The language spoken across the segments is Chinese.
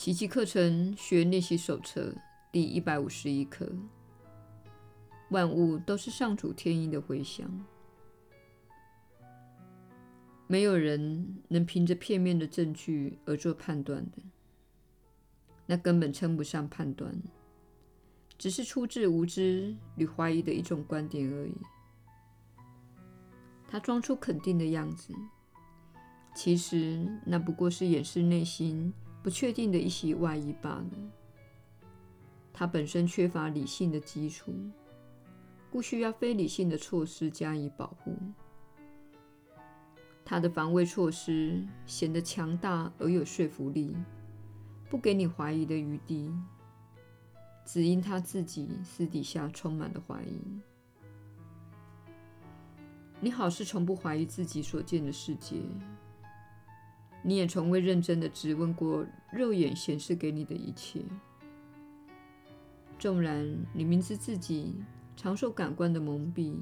奇迹课程学练习手册第一百五十一课：万物都是上主天意的回响。没有人能凭着片面的证据而做判断的，那根本称不上判断，只是出自无知与怀疑的一种观点而已。他装出肯定的样子，其实那不过是掩饰内心不确定的一袭外衣罢了。他本身缺乏理性的基础，故需要非理性的措施加以保护。他的防卫措施显得强大而有说服力，不给你怀疑的余地，只因他自己私底下充满了怀疑。你好似从不怀疑自己所见的世界，你也从未认真的质问过肉眼显示给你的一切。纵然你明知自己常受感官的蒙蔽，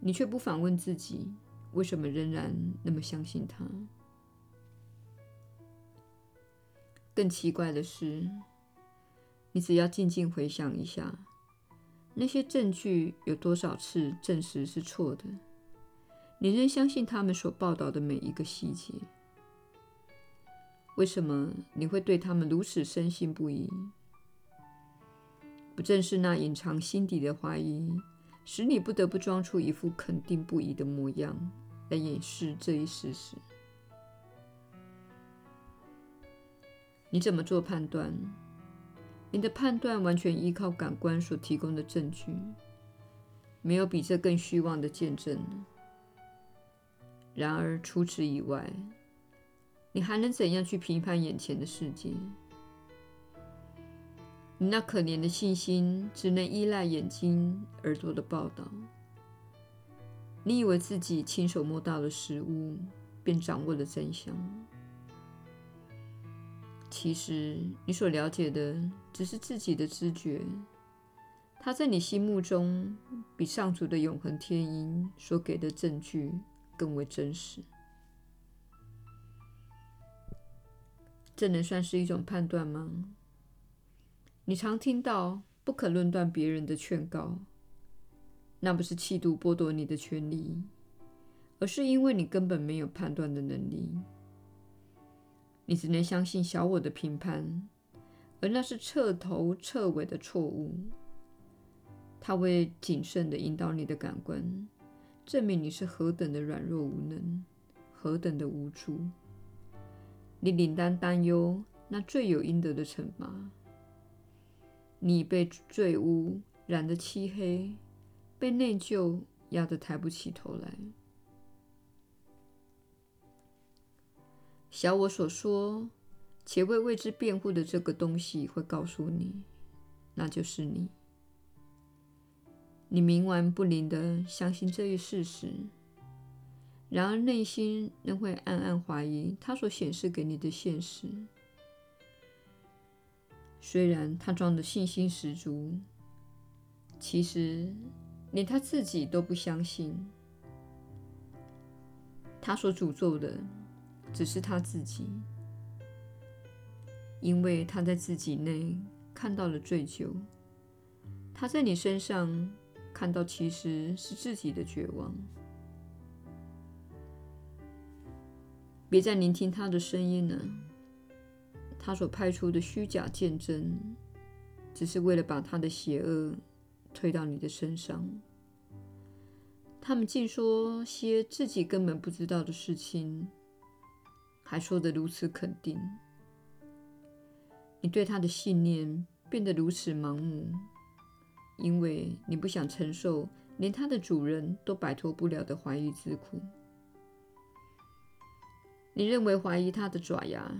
你却不反问自己，为什么仍然那么相信他？更奇怪的是，你只要静静回想一下。那些证据有多少次证实是错的？你仍相信他们所报道的每一个细节？为什么你会对他们如此深信不疑？不正是那隐藏心底的怀疑，使你不得不装出一副肯定不疑的模样，来掩饰这一事实？你怎么做判断？你的判断完全依靠感官所提供的证据，没有比这更虚妄的见证了。然而除此以外，你还能怎样去评判眼前的世界？你那可怜的信心只能依赖眼睛、耳朵的报道。你以为自己亲手摸到了实物，便掌握了真相。其实，你所了解的只是自己的知觉，它在你心目中比上主的永恒天音所给的证据更为真实。这能算是一种判断吗？你常听到“不可论断别人的劝告”，那不是气度剥夺你的权利，而是因为你根本没有判断的能力。你只能相信小我的评判，而那是彻头彻尾的错误。它会谨慎地引导你的感官，证明你是何等的软弱无能，何等的无助。你领当担忧那罪有应得的惩罚。你被罪污染得漆黑，被内疚压得抬不起头来。小我所说且为为之辩护的这个东西，会告诉你，那就是你。你冥顽不灵地相信这一事实，然而内心仍会暗暗怀疑他所显示给你的现实。虽然他装的信心十足，其实连他自己都不相信。他所诅咒的。只是他自己，因为他在自己内看到了罪疚，他在你身上看到其实是自己的绝望。别再聆听他的声音了，他所派出的虚假见证，只是为了把他的邪恶推到你的身上。他们竟说些自己根本不知道的事情。还说得如此肯定，你对他的信念变得如此盲目，因为你不想承受连它的主人都摆脱不了的怀疑之苦。你认为怀疑它的爪牙，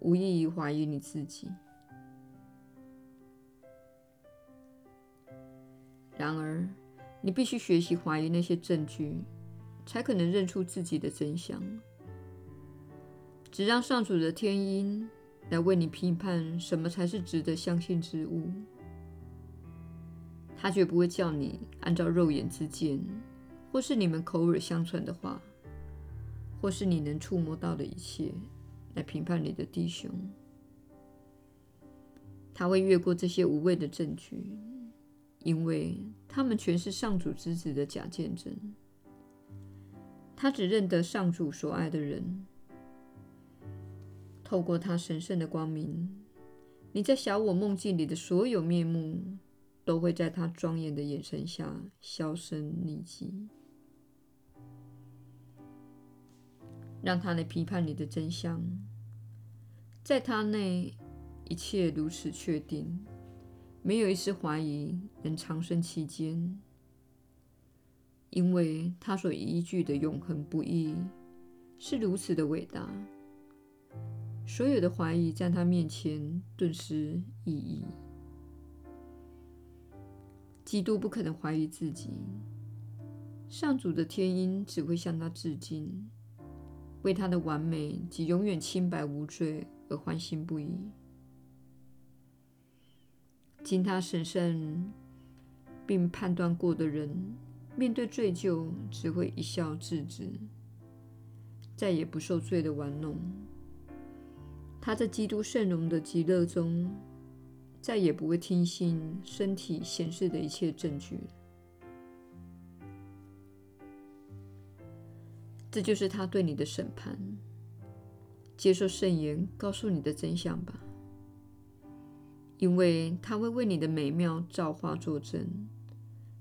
无异于怀疑你自己。然而，你必须学习怀疑那些证据，才可能认出自己的真相。只让上主的天音来为你评判什么才是值得相信之物。他绝不会叫你按照肉眼之见，或是你们口耳相传的话，或是你能触摸到的一切来评判你的弟兄。他会越过这些无谓的证据，因为他们全是上主之子的假见证。他只认得上主所爱的人。透过他神圣的光明，你在小我梦境里的所有面目，都会在他庄严的眼神下销声匿迹。让他来批判你的真相，在他内。一切如此确定，没有一丝怀疑能长生其间，因为他所依据的永恒不易是如此的伟大。所有的怀疑在他面前顿失意义。基督不可能怀疑自己，上主的天音只会向他致敬，为他的完美及永远清白无罪而欢欣不已。经他审慎并判断过的人，面对罪疚只会一笑置之，再也不受罪的玩弄。他在基督圣容的极乐中，再也不会听信身体显示的一切证据。这就是他对你的审判。接受圣言告诉你的真相吧。因为他会为你的美妙造化作证，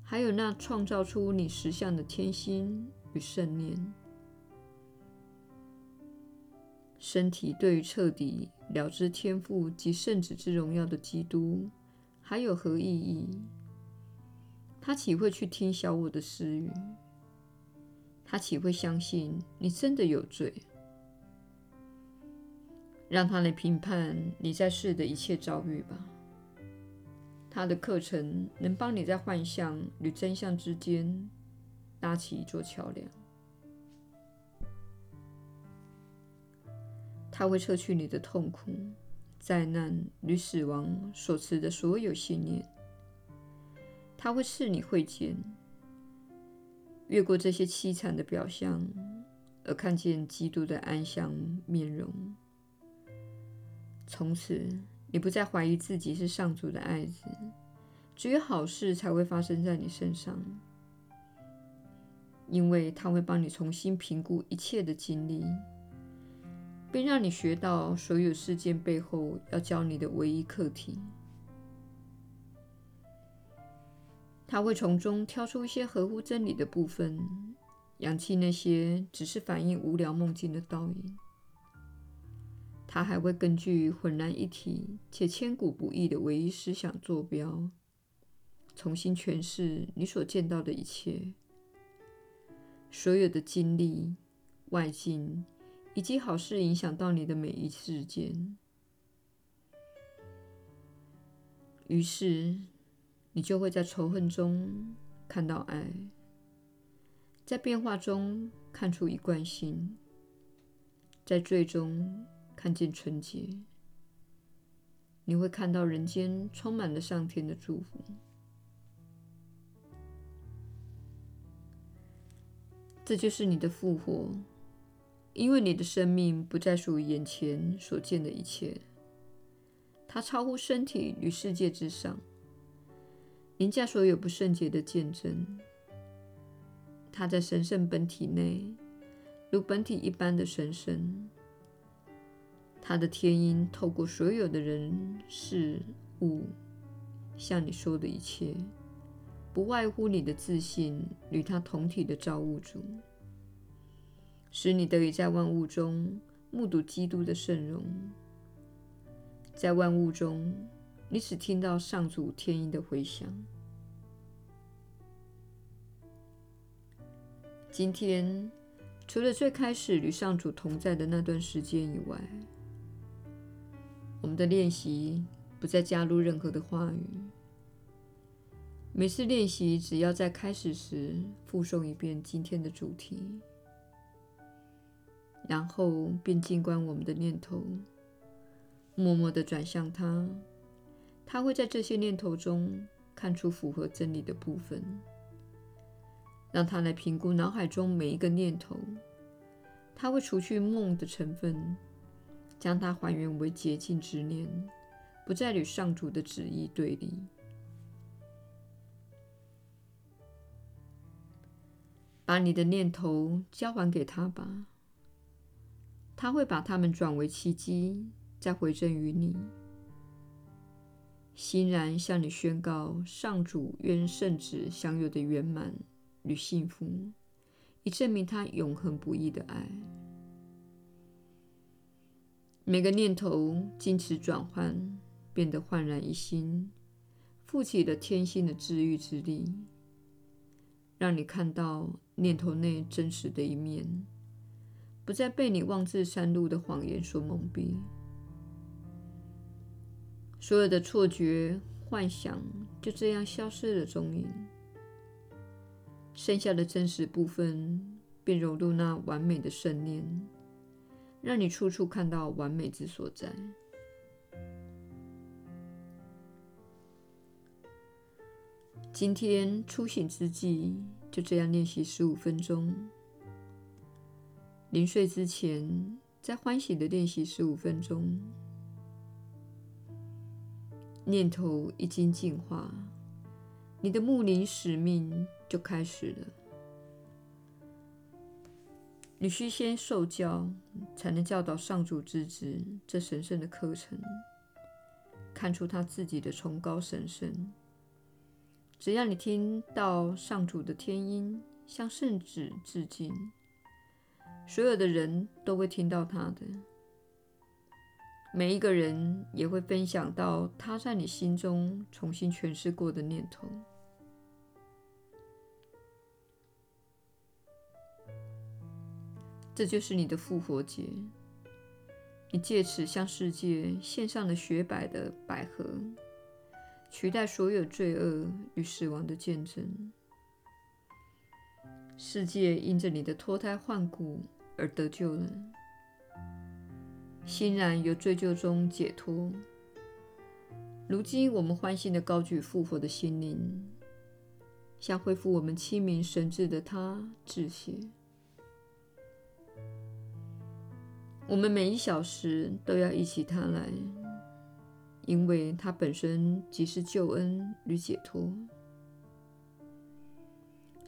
还有那创造出你实相的天心与圣念。身体对于彻底了知天父及圣子之荣耀的基督，还有何意义？他岂会去听小我的私语？他岂会相信你真的有罪？让他来评判你在世的一切遭遇吧。他的课程能帮你在幻象与真相之间搭起一座桥梁。他会撤去你的痛苦、灾难与死亡所持的所有信念。他会赐你慧见，越过这些凄惨的表象，而看见基督的安详面容。从此，你不再怀疑自己是上主的爱子，只有好事才会发生在你身上，因为他会帮你重新评估一切的经历，并让你学到所有事件背后要教你的唯一课题。他会从中挑出一些合乎真理的部分，扬弃那些只是反映无聊梦境的倒影。他还会根据浑然一体且千古不易的唯一思想坐标，重新诠释你所见到的一切，所有的经历、外境以及好事影响到你的每一事件。于是，你就会在仇恨中看到爱，在变化中看出一贯性，在最终。看见纯洁，你会看到人间充满了上天的祝福。这就是你的复活，因为你的生命不再属于眼前所见的一切，它超乎身体与世界之上，凌驾所有不圣洁的见证。它在神圣本体内，如本体一般的神圣。它的天音透过所有的人事物向你说的一切，不外乎你的自信与他同体的造物主，使你得以在万物中目睹基督的圣容。在万物中，你只听到上主天音的回响。今天，除了最开始与上主同在的那段时间以外，我们的练习不再加入任何的话语。每次练习，只要在开始时复诵一遍今天的主题，然后便静观我们的念头，默默地转向他。他会在这些念头中看出符合真理的部分，让他来评估脑海中每一个念头。他会除去梦的成分。将它还原为洁净之念，不再与上主的旨意对立。把你的念头交还给他吧，他会把它们转为奇迹，再回赠于你。欣然向你宣告上主愿圣子享有的圆满与幸福，以证明他永恒不移的爱。每个念头经此转换，变得焕然一新，负起了天性的治愈之力，让你看到念头内真实的一面，不再被你妄自煽露的谎言所蒙蔽。所有的错觉、幻想就这样消失了踪影，剩下的真实部分便融入那完美的圣念，让你处处看到完美之所在。今天初醒之际，就这样练习十五分钟；临睡之前，再欢喜地练习十五分钟。念头一经净化，你的牧灵使命就开始了。你需先受教，才能教导上主之子这神圣的课程，看出他自己的崇高神圣。只要你听到上主的天音，向圣子致敬，所有的人都会听到他的。每一个人也会分享到他在你心中重新诠释过的念头。这就是你的复活节，你借此向世界献上了雪白的百合，取代所有罪恶与死亡的见证。世界因着你的脱胎换骨而得救了。欣然由罪疚中解脱。如今，我们欢欣地高举复活的心灵，向恢复我们清明神智的他致谢。我们每一小时都要忆起他来，因为他本身即是救恩与解脱。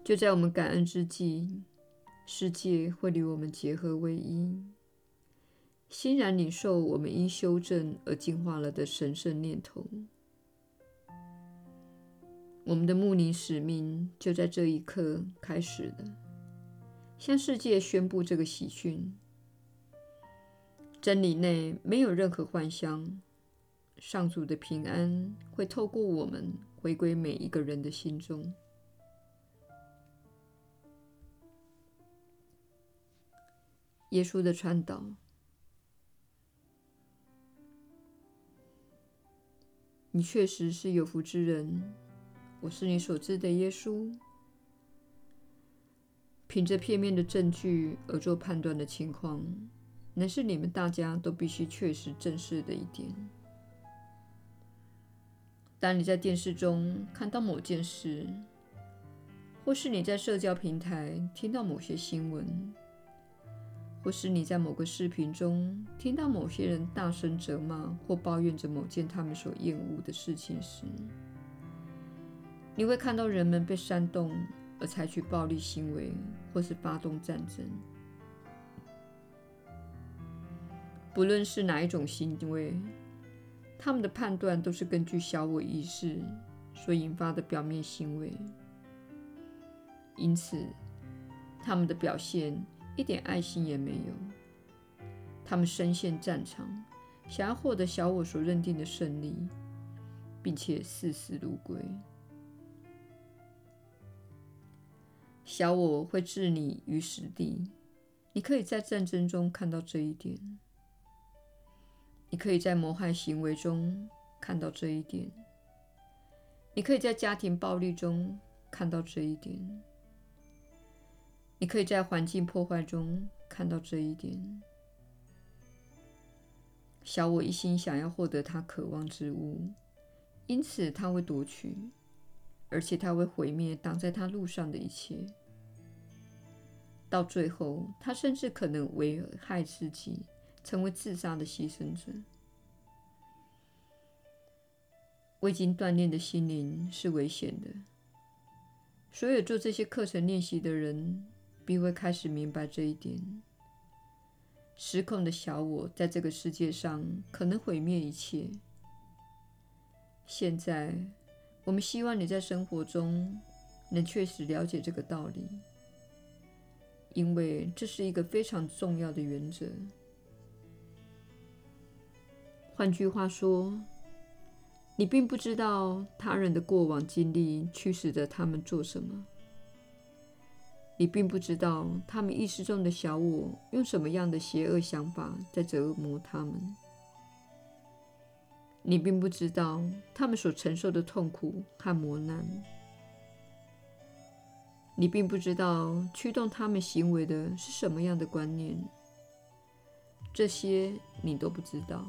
就在我们感恩之际，世界会与我们结合为一。欣然领受我们因修正而净化了的神圣念头，我们的牧灵使命就在这一刻开始了。向世界宣布这个喜讯：真理内没有任何幻象，上主的平安会透过我们回归每一个人的心中。耶稣的传导。你确实是有福之人，我是你所知的耶稣。凭着片面的证据而做判断的情况，乃是你们大家都必须确实正视的一点。当你在电视中看到某件事，或是你在社交平台听到某些新闻，或是你在某个视频中听到某些人大声责骂或抱怨着某件他们所厌恶的事情时，你会看到人们被煽动而采取暴力行为，或是发动战争。不论是哪一种行为，他们的判断都是根据小我意识所引发的表面行为，因此他们的表现。一点爱心也没有。他们身陷战场，想要获得小我所认定的胜利，并且视死如归。小我会置你于死地。你可以在战争中看到这一点，你可以在谋害行为中看到这一点，你可以在家庭暴力中看到这一点。你可以在环境破坏中看到这一点。小我一心想要获得他渴望之物，因此他会夺取，而且他会毁灭挡在他路上的一切。到最后，他甚至可能危害自己，成为自杀的牺牲者。未经锻炼的心灵是危险的。所有做这些课程练习的人，必会开始明白这一点。失控的小我在这个世界上可能毁灭一切。现在，我们希望你在生活中能确实了解这个道理，因为这是一个非常重要的原则。换句话说，你并不知道他人的过往经历驱使着他们做什么。你并不知道他们意识中的小我用什么样的邪恶想法在折磨他们。你并不知道他们所承受的痛苦和磨难。你并不知道驱动他们行为的是什么样的观念。这些你都不知道。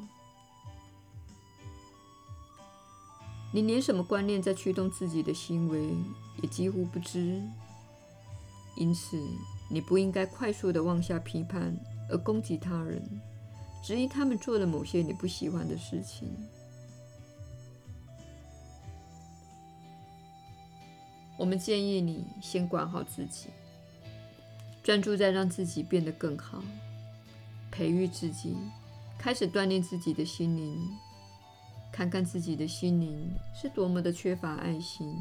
你连什么观念在驱动自己的行为也几乎不知。因此，你不应该快速地妄下批判而攻击他人，质疑他们做了某些你不喜欢的事情。我们建议你先管好自己，专注在让自己变得更好，培育自己，开始锻炼自己的心灵，看看自己的心灵是多么的缺乏爱心。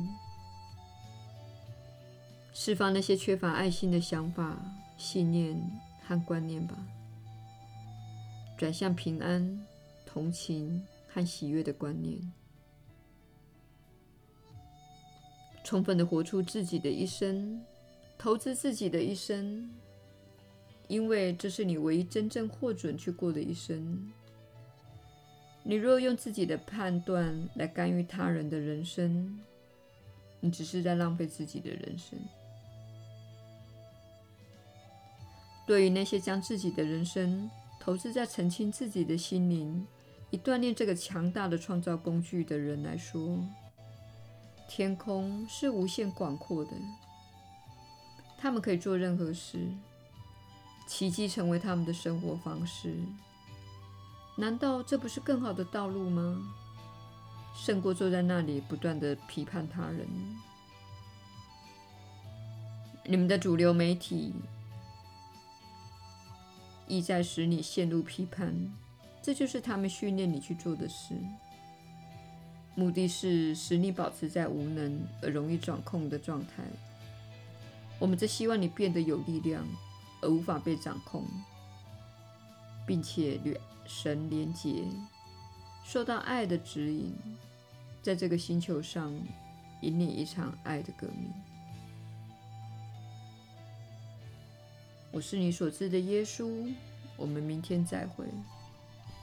释放那些缺乏爱心的想法、信念和观念吧，转向平安、同情和喜悦的观念，充分地活出自己的一生，投资自己的一生，因为这是你唯一真正获准去过的一生。你若用自己的判断来干预他人的人生，你只是在浪费自己的人生。对于那些将自己的人生投资在澄清自己的心灵，以锻炼这个强大的创造工具的人来说，天空是无限广阔的。他们可以做任何事，奇迹成为他们的生活方式。难道这不是更好的道路吗？胜过坐在那里不断的批判他人。你们的主流媒体。意在使你陷入批判，这就是他们训练你去做的事。目的是使你保持在无能而容易掌控的状态。我们则希望你变得有力量，而无法被掌控，并且与神连结，受到爱的指引，在这个星球上引领一场爱的革命。我是你所知的耶稣。我们明天再会。